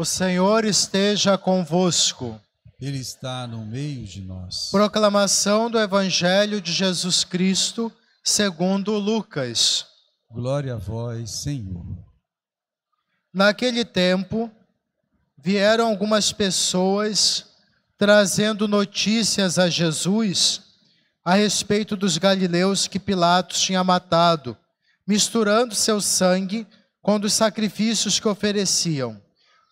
O Senhor esteja convosco. Ele está no meio de nós. Proclamação do Evangelho de Jesus Cristo, segundo Lucas. Glória a vós, Senhor. Naquele tempo, vieram algumas pessoas trazendo notícias a Jesus a respeito dos galileus que Pilatos tinha matado, misturando seu sangue com os sacrifícios que ofereciam.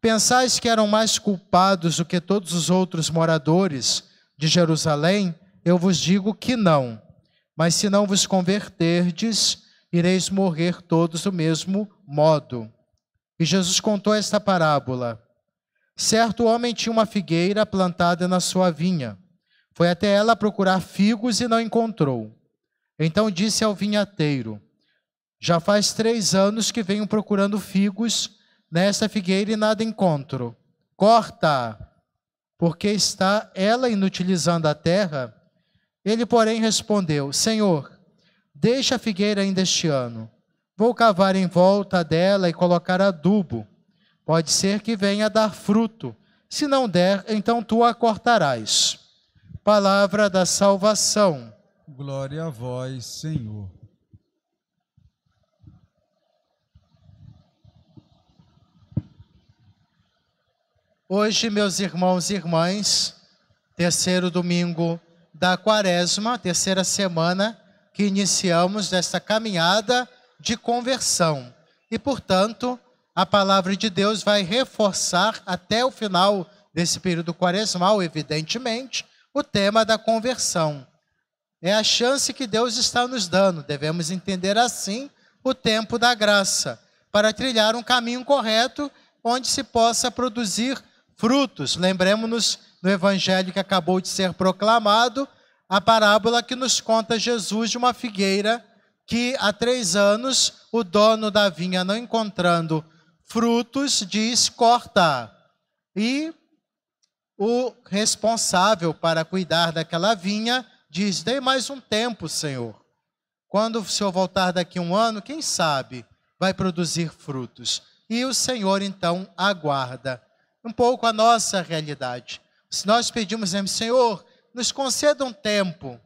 Pensais que eram mais culpados do que todos os outros moradores de Jerusalém? Eu vos digo que não. Mas se não vos converterdes, ireis morrer todos do mesmo modo. E Jesus contou esta parábola. Certo homem tinha uma figueira plantada na sua vinha. Foi até ela procurar figos e não encontrou. Então disse ao vinhateiro: Já faz três anos que venho procurando figos nesta figueira e nada encontro. Corta, porque está ela inutilizando a terra. Ele, porém, respondeu: Senhor, deixa a figueira ainda este ano. Vou cavar em volta dela e colocar adubo. Pode ser que venha dar fruto. Se não der, então tu a cortarás. Palavra da salvação. Glória a vós, Senhor. Hoje, meus irmãos e irmãs, terceiro domingo da quaresma, terceira semana que iniciamos desta caminhada de conversão. E, portanto, a palavra de Deus vai reforçar até o final desse período quaresmal, evidentemente, o tema da conversão. É a chance que Deus está nos dando, devemos entender assim o tempo da graça, para trilhar um caminho correto onde se possa produzir frutos. Lembremos-nos no evangelho que acabou de ser proclamado, a parábola que nos conta Jesus de uma figueira que há três anos o dono da vinha, não encontrando frutos, diz: corta. E o responsável para cuidar daquela vinha diz: dê mais um tempo, Senhor. Quando o Senhor voltar daqui um ano, quem sabe vai produzir frutos. E o Senhor então aguarda um pouco a nossa realidade. Se nós pedimos, Senhor, nos conceda um tempo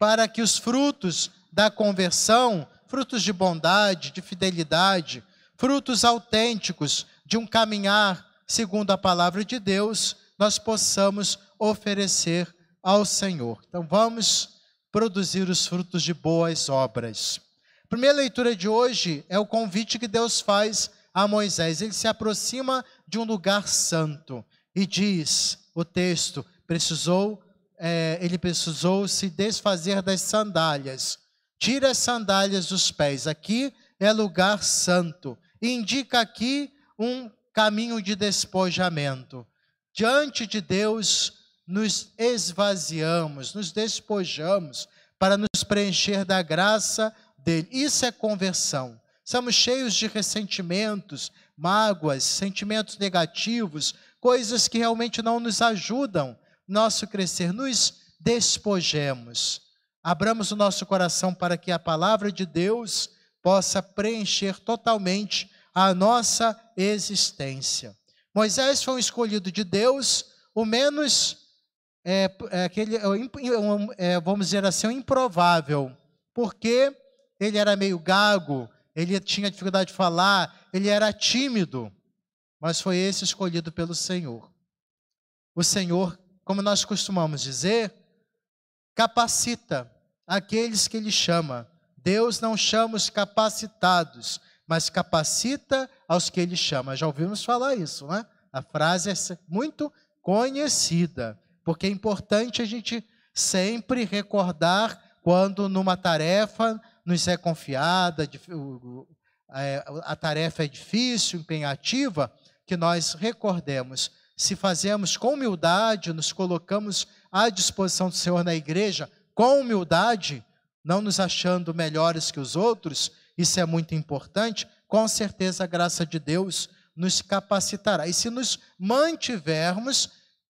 para que os frutos da conversão, frutos de bondade, de fidelidade, frutos autênticos de um caminhar segundo a palavra de Deus, nós possamos oferecer ao Senhor. Então vamos produzir os frutos de boas obras. A primeira leitura de hoje é o convite que Deus faz a Moisés. Ele se aproxima de um lugar santo e diz o texto: precisou, é, ele precisou se desfazer das sandálias. Tira as sandálias dos pés. Aqui é lugar santo. Indica aqui um caminho de despojamento. Diante de Deus, nos esvaziamos, nos despojamos para nos preencher da graça dele. Isso é conversão. Somos cheios de ressentimentos, mágoas, sentimentos negativos, coisas que realmente não nos ajudam nosso crescer. Nos despojemos. Abramos o nosso coração para que a palavra de Deus possa preencher totalmente a nossa existência. Moisés foi um escolhido de Deus, o menos, é, é, aquele, é, vamos dizer assim, improvável, porque ele era meio gago, ele tinha dificuldade de falar, ele era tímido, mas foi esse escolhido pelo Senhor. O Senhor, como nós costumamos dizer, capacita aqueles que Ele chama. Deus não chama os capacitados, mas capacita aos que Ele chama. Já ouvimos falar isso, né? A frase é muito conhecida, porque é importante a gente sempre recordar quando numa tarefa nos é confiada, é, a tarefa é difícil, empenhativa, que nós recordemos. se fazemos com humildade, nos colocamos à disposição do Senhor na igreja, com humildade, não nos achando melhores que os outros, isso é muito importante, com certeza a graça de Deus nos capacitará. E se nos mantivermos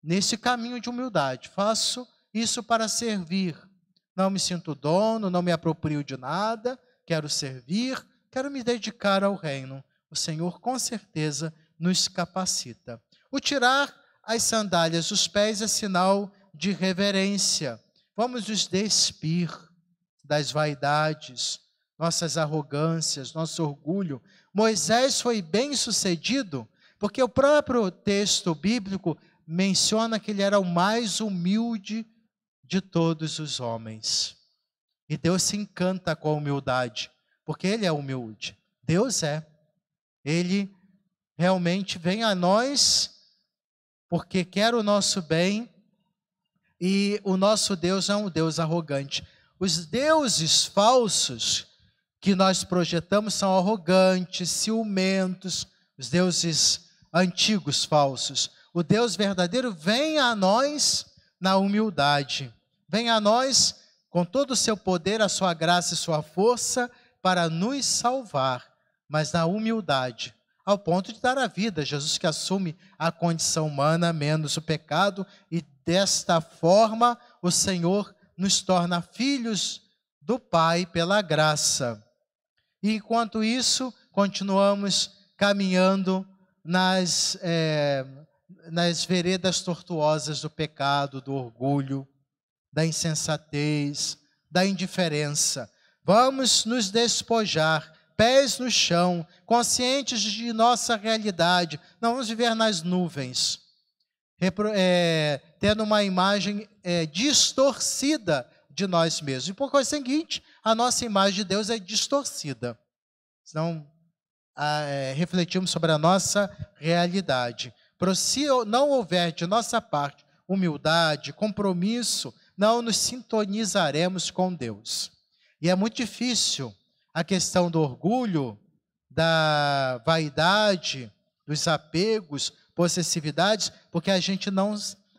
nesse caminho de humildade, faço isso para servir. Não me sinto dono, não me aproprio de nada, quero servir, quero me dedicar ao reino. O Senhor com certeza nos capacita. O tirar as sandálias dos pés é sinal de reverência. Vamos nos despir das vaidades, nossas arrogâncias, nosso orgulho. Moisés foi bem sucedido, porque o próprio texto bíblico menciona que ele era o mais humilde de todos os homens. E Deus se encanta com a humildade, porque ele é humilde. Deus é. Ele realmente vem a nós porque quer o nosso bem e o nosso Deus é um Deus arrogante. Os deuses falsos que nós projetamos são arrogantes, ciumentos, os deuses antigos falsos. O Deus verdadeiro vem a nós na humildade, vem a nós com todo o seu poder, a sua graça e sua força para nos salvar, mas na humildade, ao ponto de dar a vida. Jesus que assume a condição humana menos o pecado e desta forma o Senhor nos torna filhos do Pai pela graça. E enquanto isso, continuamos caminhando nas, é, nas veredas tortuosas do pecado, do orgulho, da insensatez, da indiferença. Vamos nos despojar pés no chão, conscientes de nossa realidade. Não vamos viver nas nuvens, é, tendo uma imagem é, distorcida de nós mesmos. E por conseguinte, a nossa imagem de Deus é distorcida. Senão, é, refletimos sobre a nossa realidade. Se não houver de nossa parte humildade, compromisso, não nos sintonizaremos com Deus. E é muito difícil a questão do orgulho, da vaidade, dos apegos, possessividades, porque a gente não,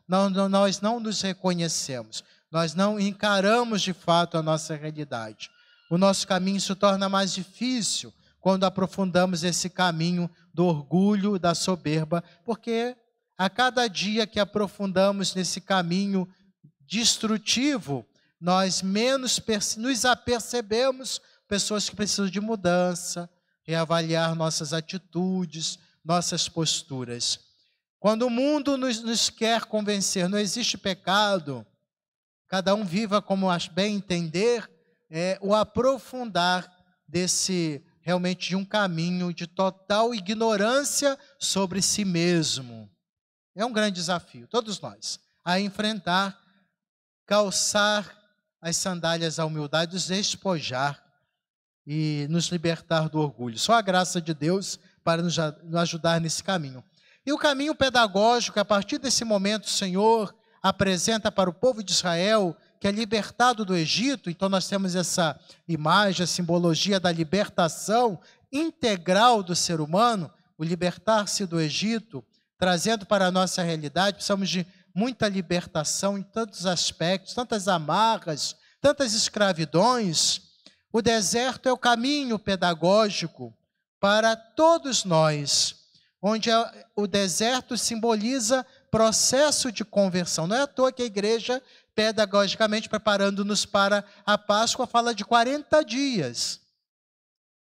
não, nós não nos reconhecemos, nós não encaramos de fato a nossa realidade. O nosso caminho se torna mais difícil quando aprofundamos esse caminho do orgulho, da soberba, porque a cada dia que aprofundamos nesse caminho destrutivo, nós menos nos apercebemos pessoas que precisam de mudança, reavaliar nossas atitudes, nossas posturas. Quando o mundo nos, nos quer convencer, não existe pecado, cada um viva como bem entender, é, o aprofundar desse realmente de um caminho de total ignorância sobre si mesmo. É um grande desafio, todos nós, a enfrentar, calçar as sandálias da humildade, nos despojar e nos libertar do orgulho. Só a graça de Deus para nos ajudar nesse caminho. E o caminho pedagógico, a partir desse momento, o Senhor apresenta para o povo de Israel que é libertado do Egito, então nós temos essa imagem, a simbologia da libertação integral do ser humano, o libertar-se do Egito, trazendo para a nossa realidade, precisamos de muita libertação em tantos aspectos, tantas amarras, tantas escravidões, o deserto é o caminho pedagógico para todos nós, onde o deserto simboliza processo de conversão. Não é à toa que a igreja, pedagogicamente preparando-nos para a Páscoa, fala de 40 dias.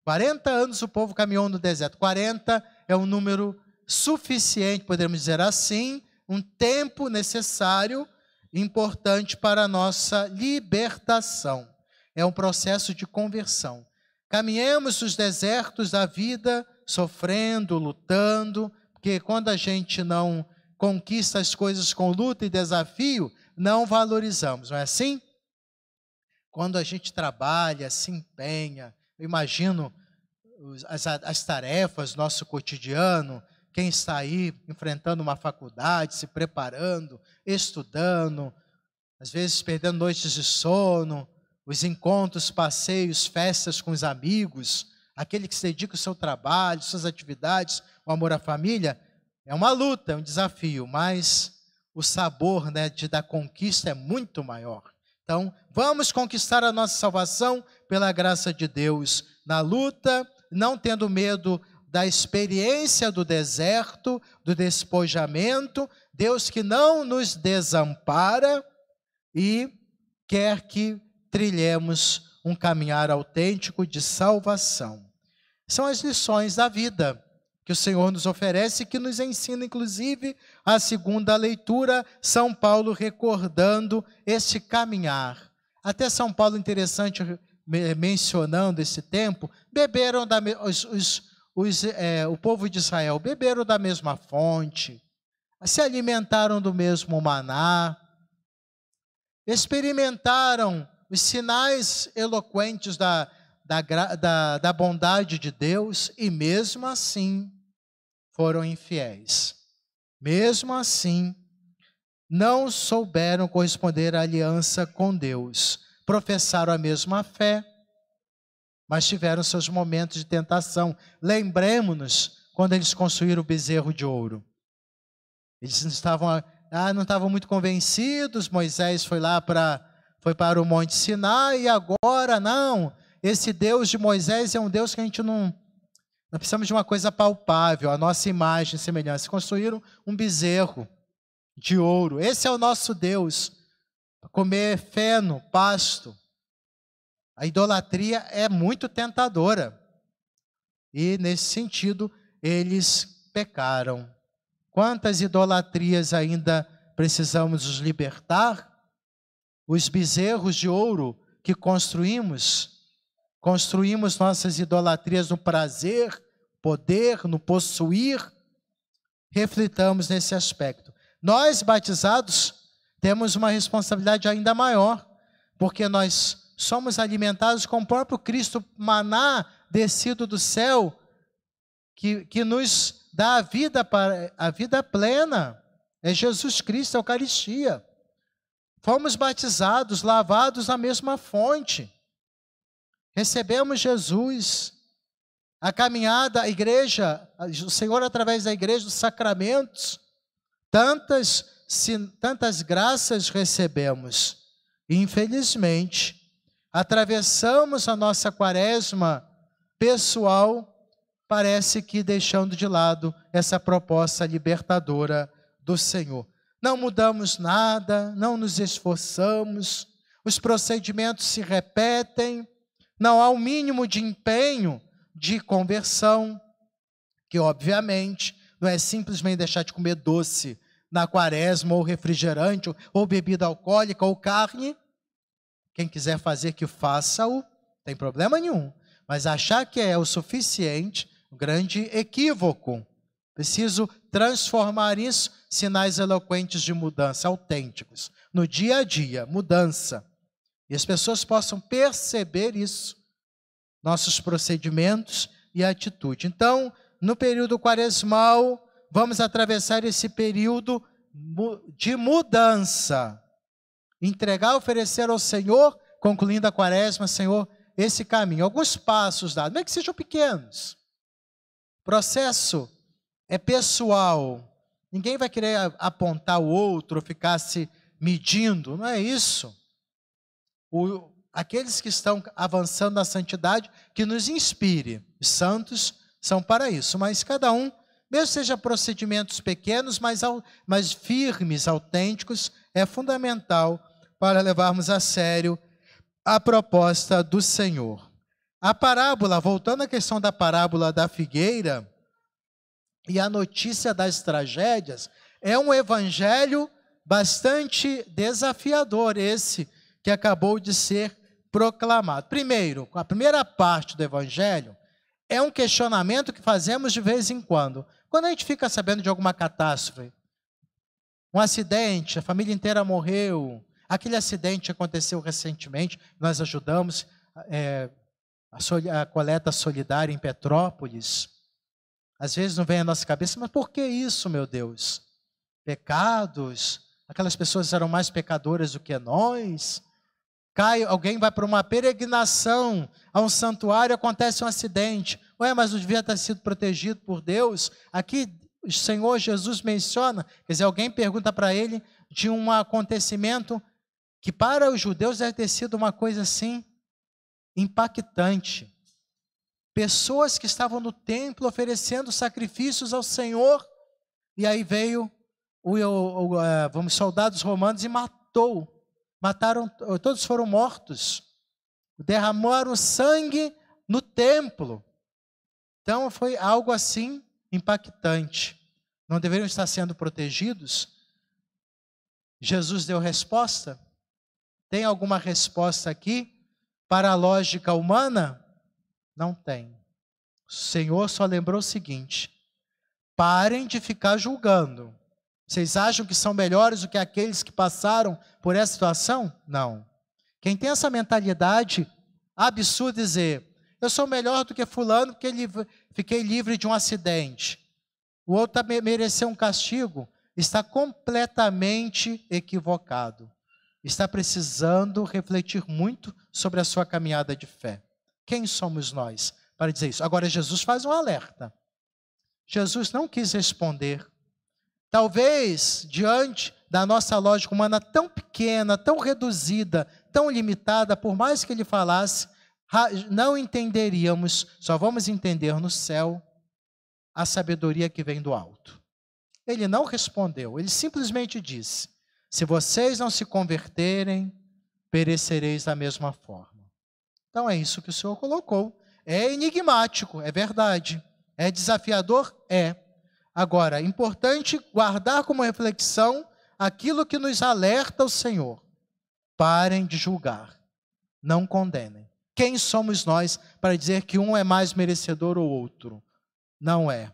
40 anos o povo caminhou no deserto. 40 é um número suficiente, podemos dizer assim, um tempo necessário, importante para a nossa libertação é um processo de conversão. Caminhemos os desertos da vida sofrendo, lutando, porque quando a gente não conquista as coisas com luta e desafio, não valorizamos, não é assim? Quando a gente trabalha, se empenha, eu imagino as, as tarefas, nosso cotidiano, quem está aí enfrentando uma faculdade, se preparando, estudando, às vezes perdendo noites de sono, os encontros, passeios, festas com os amigos, aquele que se dedica ao seu trabalho, suas atividades, o amor à família, É uma luta, é um desafio, mas o sabor né, de, da conquista é muito maior. Então, vamos conquistar a nossa salvação pela graça de Deus na luta, não tendo medo da experiência do deserto, do despojamento, Deus que não nos desampara e quer que trilhemos um caminhar autêntico de salvação. São as lições da vida que o Senhor nos oferece, que nos ensina, inclusive, a segunda leitura, São Paulo recordando esse caminhar. Até São Paulo, interessante, mencionando esse tempo, beberam da, os, os, os, é, o povo de Israel beberam da mesma fonte, se alimentaram do mesmo maná, experimentaram os sinais eloquentes da, da, da, da bondade de Deus e mesmo assim foram infiéis. Mesmo assim, não souberam corresponder à aliança com Deus. Professaram a mesma fé, mas tiveram seus momentos de tentação. Lembremos-nos quando eles construíram o bezerro de ouro. Eles estavam, ah, não estavam muito convencidos. Moisés foi lá para foi para o Monte Sinai e agora não. Esse Deus de Moisés é um Deus que a gente não nós precisamos de uma coisa palpável, a nossa imagem e semelhança. Construíram um bezerro de ouro. Esse é o nosso Deus. Comer feno, pasto. A idolatria é muito tentadora. E, nesse sentido, eles pecaram. Quantas idolatrias ainda precisamos nos libertar? Os bezerros de ouro que construímos Construímos nossas idolatrias no prazer, poder, no possuir. Reflitamos nesse aspecto. Nós, batizados, temos uma responsabilidade ainda maior, porque nós somos alimentados com o próprio Cristo, maná descido do céu, que, que nos dá a vida, para, a vida plena. É Jesus Cristo, a Eucaristia. Fomos batizados, lavados na mesma fonte. Recebemos Jesus. A caminhada, a igreja, o Senhor através da igreja, dos sacramentos, tantas, tantas graças recebemos. Infelizmente, atravessamos a nossa quaresma pessoal, parece que deixando de lado essa proposta libertadora do Senhor. Não mudamos nada, não nos esforçamos, os procedimentos se repetem, não há o um mínimo de empenho de conversão, que obviamente não é simplesmente deixar de comer doce na quaresma, ou refrigerante, ou bebida alcoólica, ou carne. Quem quiser fazer que faça-o, tem problema nenhum. Mas achar que é o suficiente, um grande equívoco. Preciso transformar isso, sinais eloquentes de mudança, autênticos. No dia a dia, mudança. E as pessoas possam perceber isso, nossos procedimentos e atitude. Então, no período quaresmal, vamos atravessar esse período de mudança. Entregar, oferecer ao Senhor, concluindo a quaresma, Senhor, esse caminho. Alguns passos dados, é que sejam pequenos. O processo é pessoal. Ninguém vai querer apontar o outro, ficar se medindo, não é isso o, aqueles que estão avançando na santidade, que nos inspire. Os santos são para isso, mas cada um, mesmo seja procedimentos pequenos, mas, mas firmes, autênticos, é fundamental para levarmos a sério a proposta do Senhor. A parábola, voltando à questão da parábola da figueira e a notícia das tragédias, é um evangelho bastante desafiador esse que acabou de ser proclamado. Primeiro, a primeira parte do Evangelho é um questionamento que fazemos de vez em quando. Quando a gente fica sabendo de alguma catástrofe, um acidente, a família inteira morreu, aquele acidente aconteceu recentemente, nós ajudamos é, a, a coleta solidária em Petrópolis. Às vezes não vem à nossa cabeça, mas por que isso, meu Deus? Pecados, aquelas pessoas eram mais pecadoras do que nós cai, alguém vai para uma peregrinação a um santuário, acontece um acidente. Ué, mas não devia ter sido protegido por Deus? Aqui o Senhor Jesus menciona, quer dizer, alguém pergunta para ele de um acontecimento que para os judeus deve ter sido uma coisa assim impactante. Pessoas que estavam no templo oferecendo sacrifícios ao Senhor, e aí veio o, o, o vamos, soldados romanos e matou. Mataram, todos foram mortos. Derramaram sangue no templo. Então foi algo assim impactante. Não deveriam estar sendo protegidos? Jesus deu resposta? Tem alguma resposta aqui para a lógica humana? Não tem. O Senhor só lembrou o seguinte: parem de ficar julgando. Vocês acham que são melhores do que aqueles que passaram por essa situação? Não. Quem tem essa mentalidade absurda dizer, eu sou melhor do que fulano porque fiquei livre de um acidente. O outro mereceu um castigo, está completamente equivocado. Está precisando refletir muito sobre a sua caminhada de fé. Quem somos nós para dizer isso? Agora, Jesus faz um alerta. Jesus não quis responder. Talvez, diante da nossa lógica humana tão pequena, tão reduzida, tão limitada, por mais que ele falasse, não entenderíamos, só vamos entender no céu a sabedoria que vem do alto. Ele não respondeu, ele simplesmente disse: Se vocês não se converterem, perecereis da mesma forma. Então é isso que o Senhor colocou. É enigmático, é verdade. É desafiador? É. Agora, importante guardar como reflexão aquilo que nos alerta o Senhor. Parem de julgar, não condenem. Quem somos nós para dizer que um é mais merecedor ou outro? Não é.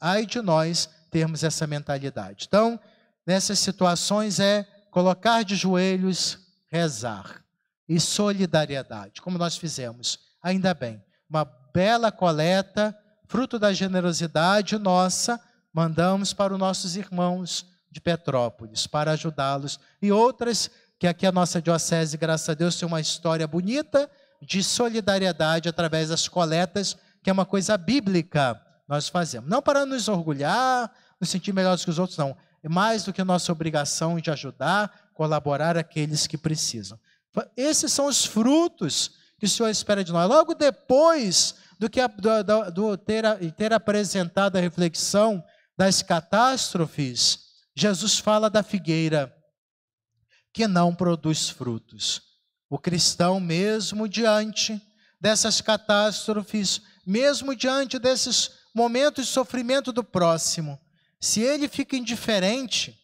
Ai de nós termos essa mentalidade. Então, nessas situações é colocar de joelhos, rezar e solidariedade, como nós fizemos. Ainda bem, uma bela coleta, fruto da generosidade nossa, mandamos para os nossos irmãos de Petrópolis para ajudá-los e outras que aqui a nossa diocese, graças a Deus, tem uma história bonita de solidariedade através das coletas, que é uma coisa bíblica nós fazemos. Não para nos orgulhar, nos sentir melhores que os outros, não. É mais do que nossa obrigação de ajudar, colaborar aqueles que precisam. Esses são os frutos que o Senhor espera de nós. Logo depois do que do, do, do ter, ter apresentado a reflexão das catástrofes, Jesus fala da figueira que não produz frutos. O cristão, mesmo diante dessas catástrofes, mesmo diante desses momentos de sofrimento do próximo, se ele fica indiferente,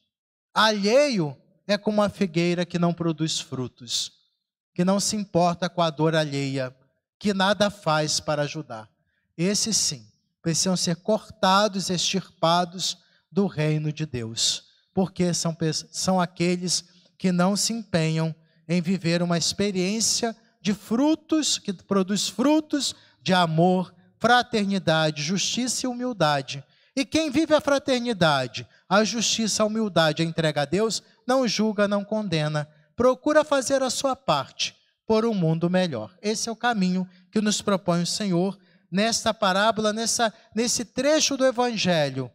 alheio, é como a figueira que não produz frutos, que não se importa com a dor alheia, que nada faz para ajudar. Esses sim, precisam ser cortados, extirpados do reino de Deus, porque são, são aqueles que não se empenham em viver uma experiência de frutos, que produz frutos de amor, fraternidade, justiça e humildade. E quem vive a fraternidade, a justiça, a humildade, a entrega a Deus, não julga, não condena, procura fazer a sua parte por um mundo melhor. Esse é o caminho que nos propõe o Senhor nesta parábola, nessa, nesse trecho do Evangelho,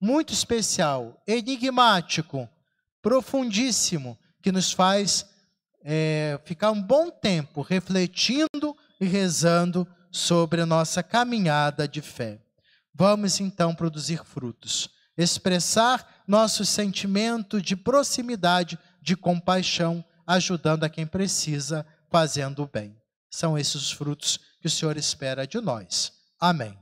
muito especial, enigmático, profundíssimo que nos faz é, ficar um bom tempo refletindo e rezando sobre a nossa caminhada de fé. Vamos então produzir frutos, expressar nosso sentimento de proximidade, de compaixão, ajudando a quem precisa, fazendo o bem. São esses os frutos que o Senhor espera de nós. Amém.